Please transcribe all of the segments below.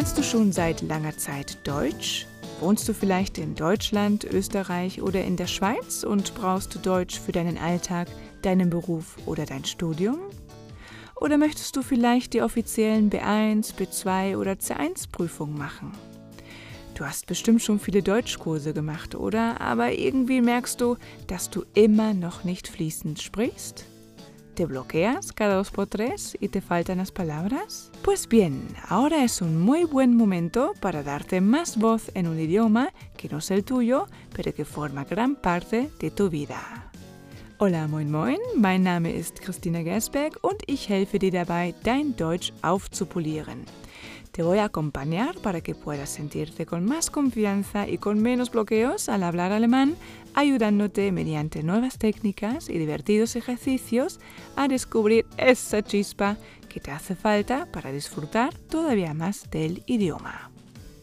Lernst du schon seit langer Zeit Deutsch? Wohnst du vielleicht in Deutschland, Österreich oder in der Schweiz und brauchst du Deutsch für deinen Alltag, deinen Beruf oder dein Studium? Oder möchtest du vielleicht die offiziellen B1, B2 oder C1 Prüfungen machen? Du hast bestimmt schon viele Deutschkurse gemacht, oder? Aber irgendwie merkst du, dass du immer noch nicht fließend sprichst? ¿Te bloqueas cada dos por tres y te faltan las palabras? Pues bien, ahora es un muy buen momento para darte más voz en un idioma que no es el tuyo, pero que forma gran parte de tu vida. Hola, moin moin, mein Name ist Christina Gersberg und ich helfe dir dabei, dein Deutsch aufzupolieren. Te voy a acompañar para que puedas sentirte con más confianza y con menos bloqueos al hablar alemán, ayudándote mediante nuevas técnicas y divertidos ejercicios a descubrir esa chispa que te hace falta para disfrutar todavía más del idioma.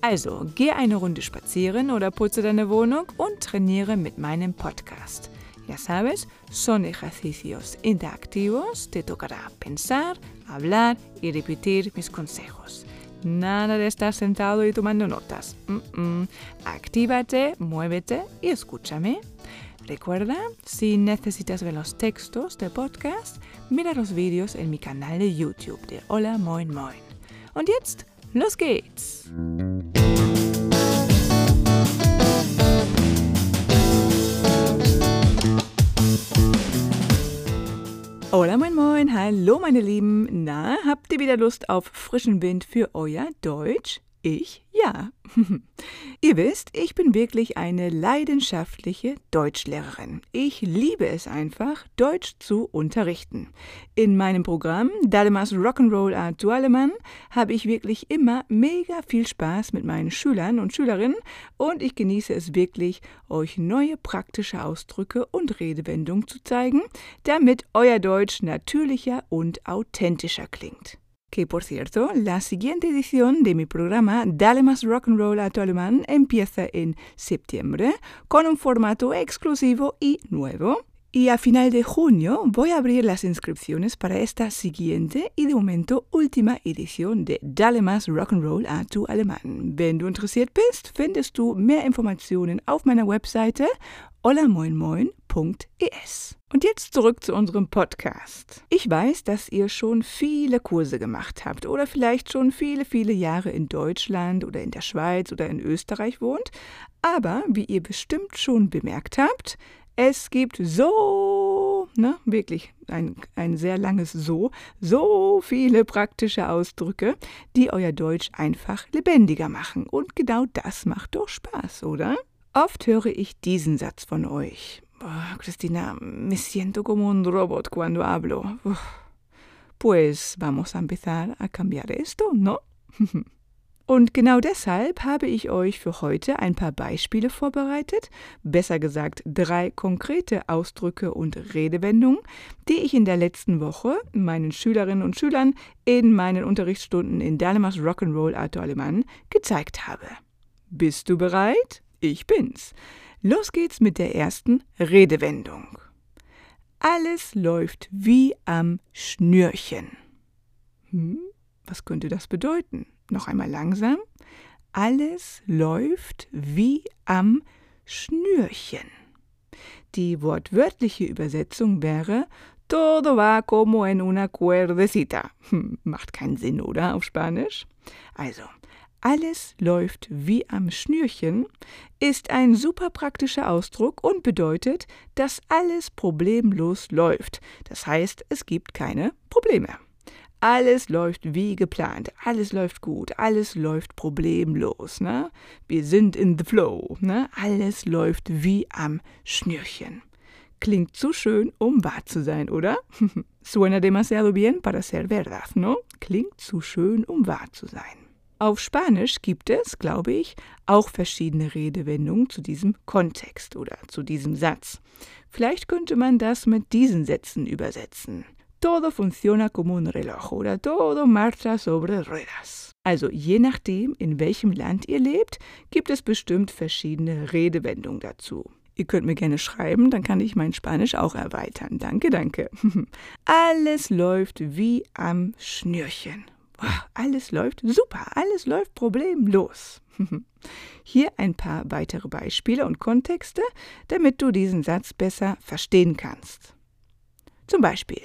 Also, geh eine Runde spazieren oder putze deine Wohnung und trainiere mit meinem Podcast. Ya sabes, son ejercicios interactivos, te tocará pensar, hablar y repetir mis consejos. Nada de estar sentado y tomando notas. Mm. Actívate, muévete y escúchame. Recuerda, si necesitas ver los textos de podcast, mira los vídeos en mi canal de YouTube de Hola Moin Moin. Und jetzt, los geht's! Hola, moin, moin, hallo meine Lieben. Na, habt ihr wieder Lust auf frischen Wind für euer Deutsch? Ich ja. Ihr wisst, ich bin wirklich eine leidenschaftliche Deutschlehrerin. Ich liebe es einfach, Deutsch zu unterrichten. In meinem Programm Dalemas Rock'n'Roll Art du Alemann habe ich wirklich immer mega viel Spaß mit meinen Schülern und Schülerinnen und ich genieße es wirklich, euch neue praktische Ausdrücke und Redewendungen zu zeigen, damit euer Deutsch natürlicher und authentischer klingt. Que por cierto, la siguiente edición de mi programa Dale más rock and roll a tu alemán empieza en septiembre con un formato exclusivo y nuevo. Y a final de junio voy a abrir las inscripciones para esta siguiente y de momento última edición de Dale más Rock'n'Roll a tu Alemán. Wenn du interessiert bist, findest du mehr Informationen auf meiner Webseite olamoinmoin.es. Und jetzt zurück zu unserem Podcast. Ich weiß, dass ihr schon viele Kurse gemacht habt oder vielleicht schon viele, viele Jahre in Deutschland oder in der Schweiz oder in Österreich wohnt. Aber wie ihr bestimmt schon bemerkt habt, es gibt so, ne, wirklich ein, ein sehr langes So, so viele praktische Ausdrücke, die euer Deutsch einfach lebendiger machen. Und genau das macht doch Spaß, oder? Oft höre ich diesen Satz von euch. Oh, Cristina, me siento como un robot cuando hablo. Pues vamos a empezar a cambiar esto, ¿no? Und genau deshalb habe ich euch für heute ein paar Beispiele vorbereitet, besser gesagt drei konkrete Ausdrücke und Redewendungen, die ich in der letzten Woche meinen Schülerinnen und Schülern in meinen Unterrichtsstunden in Dänemarks Rock'n'Roll Art Alemann gezeigt habe. Bist du bereit? Ich bin's. Los geht's mit der ersten Redewendung. Alles läuft wie am Schnürchen. Hm, was könnte das bedeuten? Noch einmal langsam. Alles läuft wie am Schnürchen. Die wortwörtliche Übersetzung wäre Todo va como en una cuerdecita. Hm, macht keinen Sinn, oder? Auf Spanisch. Also, alles läuft wie am Schnürchen ist ein super praktischer Ausdruck und bedeutet, dass alles problemlos läuft. Das heißt, es gibt keine Probleme. Alles läuft wie geplant, alles läuft gut, alles läuft problemlos. Ne? Wir sind in the flow, ne? alles läuft wie am Schnürchen. Klingt zu schön, um wahr zu sein, oder? Suena demasiado bien para ser verdad, ¿no? Klingt zu schön, um wahr zu sein. Auf Spanisch gibt es, glaube ich, auch verschiedene Redewendungen zu diesem Kontext oder zu diesem Satz. Vielleicht könnte man das mit diesen Sätzen übersetzen. Todo funciona como un reloj oder todo marcha sobre ruedas. Also je nachdem, in welchem Land ihr lebt, gibt es bestimmt verschiedene Redewendungen dazu. Ihr könnt mir gerne schreiben, dann kann ich mein Spanisch auch erweitern. Danke, danke. Alles läuft wie am Schnürchen. Alles läuft super, alles läuft problemlos. Hier ein paar weitere Beispiele und Kontexte, damit du diesen Satz besser verstehen kannst. Zum Beispiel,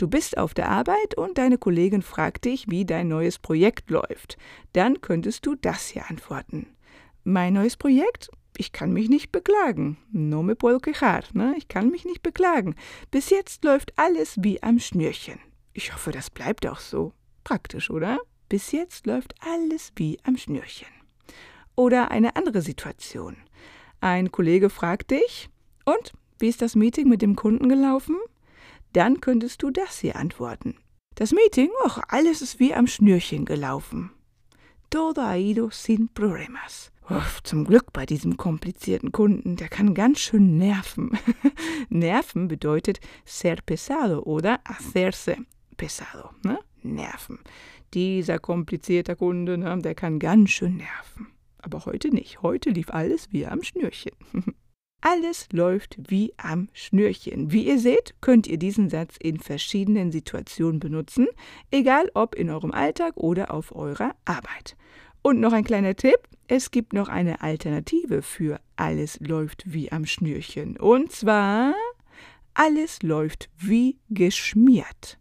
du bist auf der Arbeit und deine Kollegin fragt dich, wie dein neues Projekt läuft. Dann könntest du das hier antworten. Mein neues Projekt? Ich kann mich nicht beklagen. No me puedo quejar. Ne? Ich kann mich nicht beklagen. Bis jetzt läuft alles wie am Schnürchen. Ich hoffe, das bleibt auch so. Praktisch, oder? Bis jetzt läuft alles wie am Schnürchen. Oder eine andere Situation. Ein Kollege fragt dich, und wie ist das Meeting mit dem Kunden gelaufen? Dann könntest du das hier antworten. Das Meeting, ach, alles ist wie am Schnürchen gelaufen. Todo ha ido sin problemas. Oh, zum Glück bei diesem komplizierten Kunden, der kann ganz schön nerven. nerven bedeutet ser pesado oder hacerse pesado. Ne? Nerven. Dieser komplizierte Kunde, ne, der kann ganz schön nerven. Aber heute nicht. Heute lief alles wie am Schnürchen. Alles läuft wie am Schnürchen. Wie ihr seht, könnt ihr diesen Satz in verschiedenen Situationen benutzen, egal ob in eurem Alltag oder auf eurer Arbeit. Und noch ein kleiner Tipp, es gibt noch eine Alternative für alles läuft wie am Schnürchen. Und zwar, alles läuft wie geschmiert.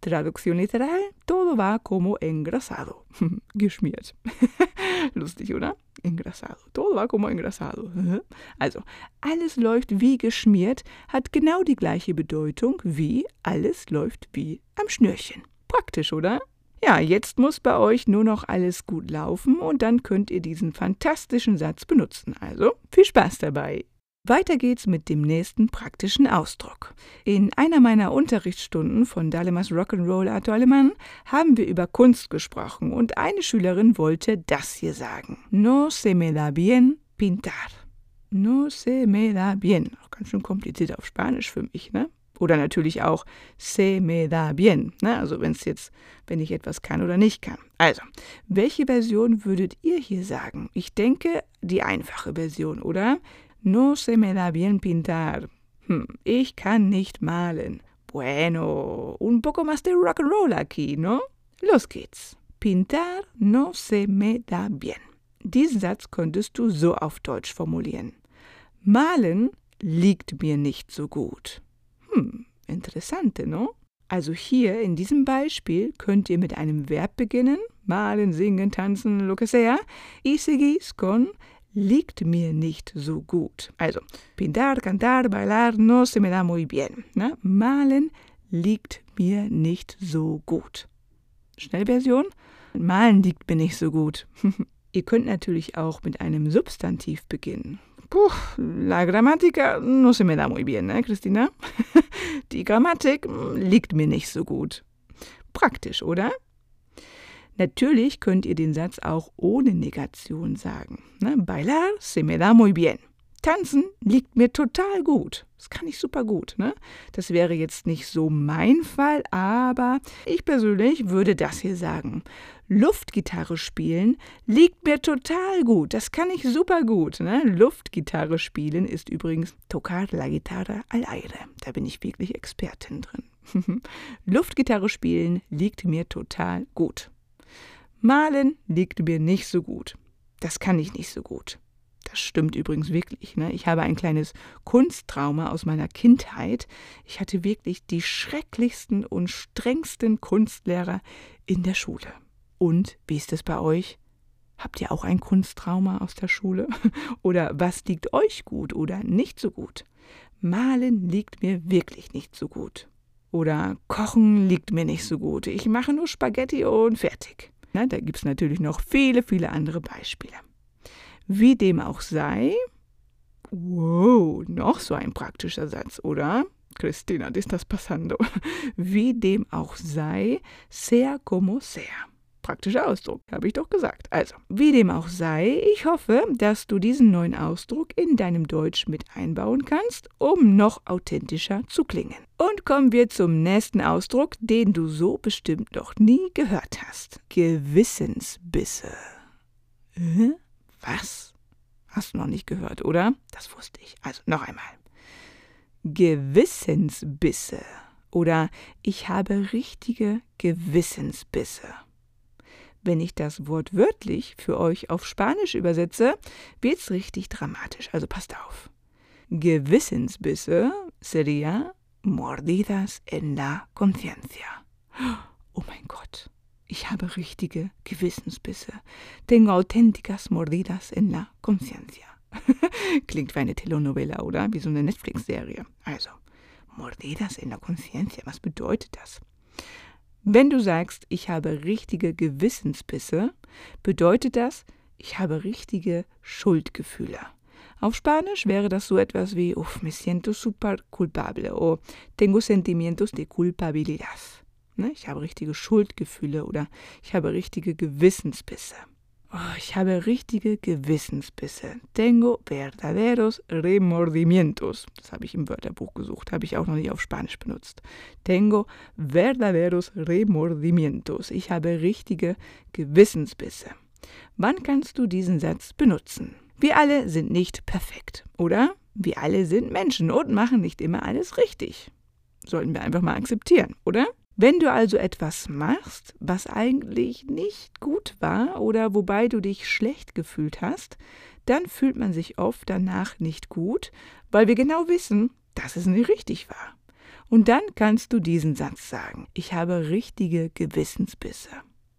Traducción literal, todo va como engrasado. Geschmiert. Lustig, oder? Engrasado. Todo va como engrasado. Also, alles läuft wie geschmiert hat genau die gleiche Bedeutung wie alles läuft wie am Schnürchen. Praktisch, oder? Ja, jetzt muss bei euch nur noch alles gut laufen und dann könnt ihr diesen fantastischen Satz benutzen. Also, viel Spaß dabei. Weiter geht's mit dem nächsten praktischen Ausdruck. In einer meiner Unterrichtsstunden von Dalemas Rock'n'Roll Art Alemán haben wir über Kunst gesprochen und eine Schülerin wollte das hier sagen. No se me da bien pintar. No se me da bien. Ganz schön kompliziert auf Spanisch für mich, ne? Oder natürlich auch se me da bien, ne? also wenn es jetzt, wenn ich etwas kann oder nicht kann. Also, welche Version würdet ihr hier sagen? Ich denke, die einfache Version, oder? No se me da bien pintar. Hm, ich kann nicht malen. Bueno, un poco más de rock and roll aquí, ¿no? Los geht's. Pintar no se me da bien. Diesen Satz könntest du so auf Deutsch formulieren. Malen liegt mir nicht so gut. Hm, interessante, no? Also hier in diesem Beispiel könnt ihr mit einem Verb beginnen, malen, singen, tanzen, lo que sea, y seguís con liegt mir nicht so gut. Also, pintar, cantar, bailar no se me da muy bien. Ne? Malen liegt mir nicht so gut. Schnellversion? Malen liegt mir nicht so gut. Ihr könnt natürlich auch mit einem Substantiv beginnen. Puh, la gramática no se me da muy bien, ne, Christina? Die Grammatik liegt mir nicht so gut. Praktisch, oder? Natürlich könnt ihr den Satz auch ohne Negation sagen. Ne? Bailar se me da muy bien. Tanzen liegt mir total gut. Das kann ich super gut. Ne? Das wäre jetzt nicht so mein Fall, aber ich persönlich würde das hier sagen. Luftgitarre spielen liegt mir total gut. Das kann ich super gut. Ne? Luftgitarre spielen ist übrigens tocar la guitarra al aire. Da bin ich wirklich Expertin drin. Luftgitarre spielen liegt mir total gut. Malen liegt mir nicht so gut. Das kann ich nicht so gut. Das stimmt übrigens wirklich. Ne? Ich habe ein kleines Kunsttrauma aus meiner Kindheit. Ich hatte wirklich die schrecklichsten und strengsten Kunstlehrer in der Schule. Und wie ist es bei euch? Habt ihr auch ein Kunsttrauma aus der Schule? Oder was liegt euch gut oder nicht so gut? Malen liegt mir wirklich nicht so gut. Oder Kochen liegt mir nicht so gut. Ich mache nur Spaghetti und fertig. Na, da gibt es natürlich noch viele, viele andere Beispiele. Wie dem auch sei, wow, noch so ein praktischer Satz, oder? Christina, ist das pasando? Wie dem auch sei, sea como sea praktischer Ausdruck, habe ich doch gesagt. Also, wie dem auch sei, ich hoffe, dass du diesen neuen Ausdruck in deinem Deutsch mit einbauen kannst, um noch authentischer zu klingen. Und kommen wir zum nächsten Ausdruck, den du so bestimmt noch nie gehört hast. Gewissensbisse. Äh? Was? Hast du noch nicht gehört, oder? Das wusste ich. Also noch einmal. Gewissensbisse oder ich habe richtige Gewissensbisse. Wenn ich das Wort wörtlich für euch auf Spanisch übersetze, wird's richtig dramatisch. Also passt auf. Gewissensbisse sería mordidas en la conciencia. Oh mein Gott, ich habe richtige Gewissensbisse. Tengo auténticas mordidas en la conciencia. Klingt wie eine Telenovela, oder? Wie so eine Netflix-Serie. Also, mordidas en la conciencia, was bedeutet das? Wenn du sagst, ich habe richtige Gewissensbisse, bedeutet das, ich habe richtige Schuldgefühle. Auf Spanisch wäre das so etwas wie, uff, me siento super culpable o tengo sentimientos de culpabilidad. Ne? Ich habe richtige Schuldgefühle oder ich habe richtige Gewissensbisse. Oh, ich habe richtige Gewissensbisse. Tengo verdaderos remordimientos. Das habe ich im Wörterbuch gesucht, habe ich auch noch nicht auf Spanisch benutzt. Tengo verdaderos remordimientos. Ich habe richtige Gewissensbisse. Wann kannst du diesen Satz benutzen? Wir alle sind nicht perfekt, oder? Wir alle sind Menschen und machen nicht immer alles richtig. Sollten wir einfach mal akzeptieren, oder? Wenn du also etwas machst, was eigentlich nicht gut war oder wobei du dich schlecht gefühlt hast, dann fühlt man sich oft danach nicht gut, weil wir genau wissen, dass es nicht richtig war. Und dann kannst du diesen Satz sagen, ich habe richtige Gewissensbisse.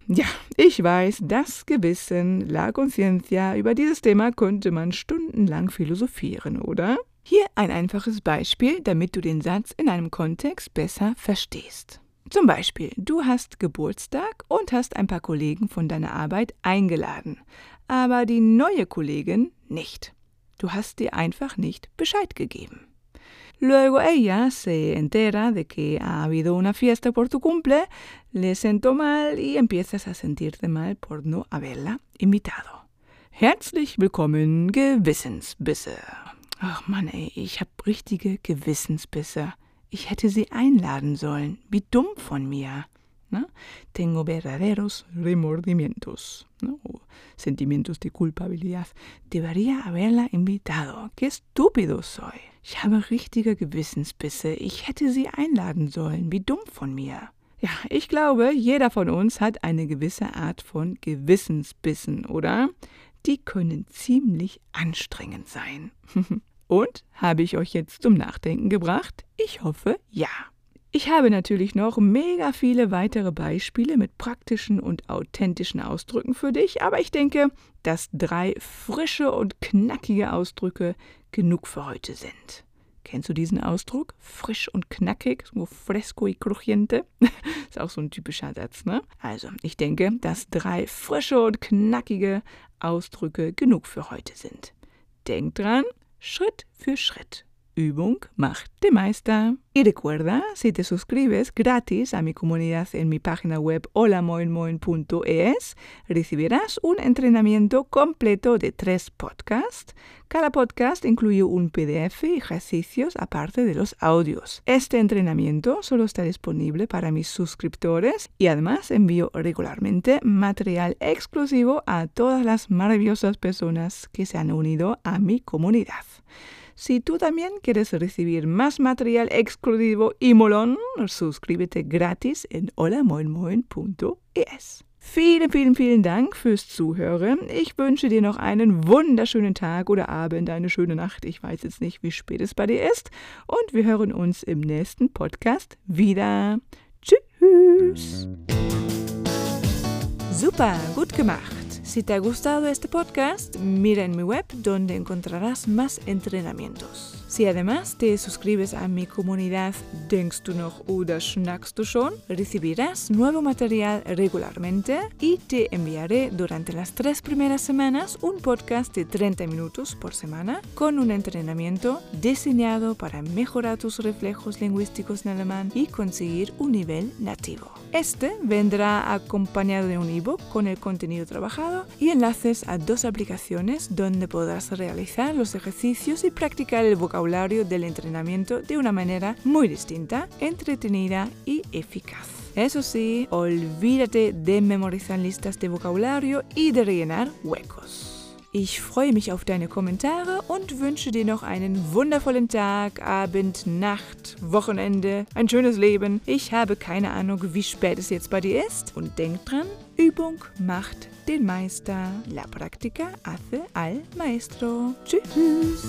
Ja, ich weiß, das Gewissen, la conciencia, über dieses Thema könnte man stundenlang philosophieren, oder? Hier ein einfaches Beispiel, damit du den Satz in einem Kontext besser verstehst. Zum Beispiel, du hast Geburtstag und hast ein paar Kollegen von deiner Arbeit eingeladen, aber die neue Kollegin nicht. Du hast dir einfach nicht Bescheid gegeben. Luego ella se entera de que ha habido una fiesta por tu cumple, le sentó mal y empiezas a sentirte mal por no haberla invitado. Herzlich willkommen, Gewissensbisse. Ach Mann, ey, ich hab richtige Gewissensbisse. Ich hätte sie einladen sollen. Wie dumm von mir. ¿no? Tengo verdaderos remordimientos, ¿no? o sentimientos de culpabilidad. Debería haberla invitado. Qué estúpido soy. Ich habe richtige Gewissensbisse. Ich hätte sie einladen sollen. Wie dumm von mir. Ja, ich glaube, jeder von uns hat eine gewisse Art von Gewissensbissen, oder? Die können ziemlich anstrengend sein. Und habe ich euch jetzt zum Nachdenken gebracht? Ich hoffe, ja. Ich habe natürlich noch mega viele weitere Beispiele mit praktischen und authentischen Ausdrücken für dich, aber ich denke, dass drei frische und knackige Ausdrücke genug für heute sind. Kennst du diesen Ausdruck? Frisch und knackig, so fresco y crujiente. Ist auch so ein typischer Satz, ne? Also, ich denke, dass drei frische und knackige Ausdrücke genug für heute sind. Denk dran, Schritt für Schritt. Übung macht Meister. Y recuerda, si te suscribes gratis a mi comunidad en mi página web holamoinmoin.es, recibirás un entrenamiento completo de tres podcasts. Cada podcast incluye un PDF y ejercicios aparte de los audios. Este entrenamiento solo está disponible para mis suscriptores y además envío regularmente material exclusivo a todas las maravillosas personas que se han unido a mi comunidad. Si tú también quieres recibir más material exclusivo y molón, suscríbete gratis en holamoinmoin.es. Vielen, vielen, vielen Dank fürs Zuhören. Ich wünsche dir noch einen wunderschönen Tag oder Abend, eine schöne Nacht. Ich weiß jetzt nicht, wie spät es bei dir ist. Und wir hören uns im nächsten Podcast wieder. Tschüss. Super, gut gemacht. Si te ha gustado este podcast, mira en mi web donde encontrarás más entrenamientos. Si además te suscribes a mi comunidad Denkst du noch oder schnackst du schon, recibirás nuevo material regularmente y te enviaré durante las tres primeras semanas un podcast de 30 minutos por semana con un entrenamiento diseñado para mejorar tus reflejos lingüísticos en alemán y conseguir un nivel nativo. Este vendrá acompañado de un ebook con el contenido trabajado y enlaces a dos aplicaciones donde podrás realizar los ejercicios y practicar el vocabulario del entrenamiento de una manera muy distinta, entretenida y eficaz. Eso sí, olvídate de memorizar listas de vocabulario y de rellenar huecos. Ich freue mich auf deine Kommentare und wünsche dir noch einen wundervollen Tag, Abend, Nacht, Wochenende, ein schönes Leben. Ich habe keine Ahnung, wie spät es jetzt bei dir ist. Und denk dran, Übung macht den Meister. La práctica hace al maestro. Tschüss.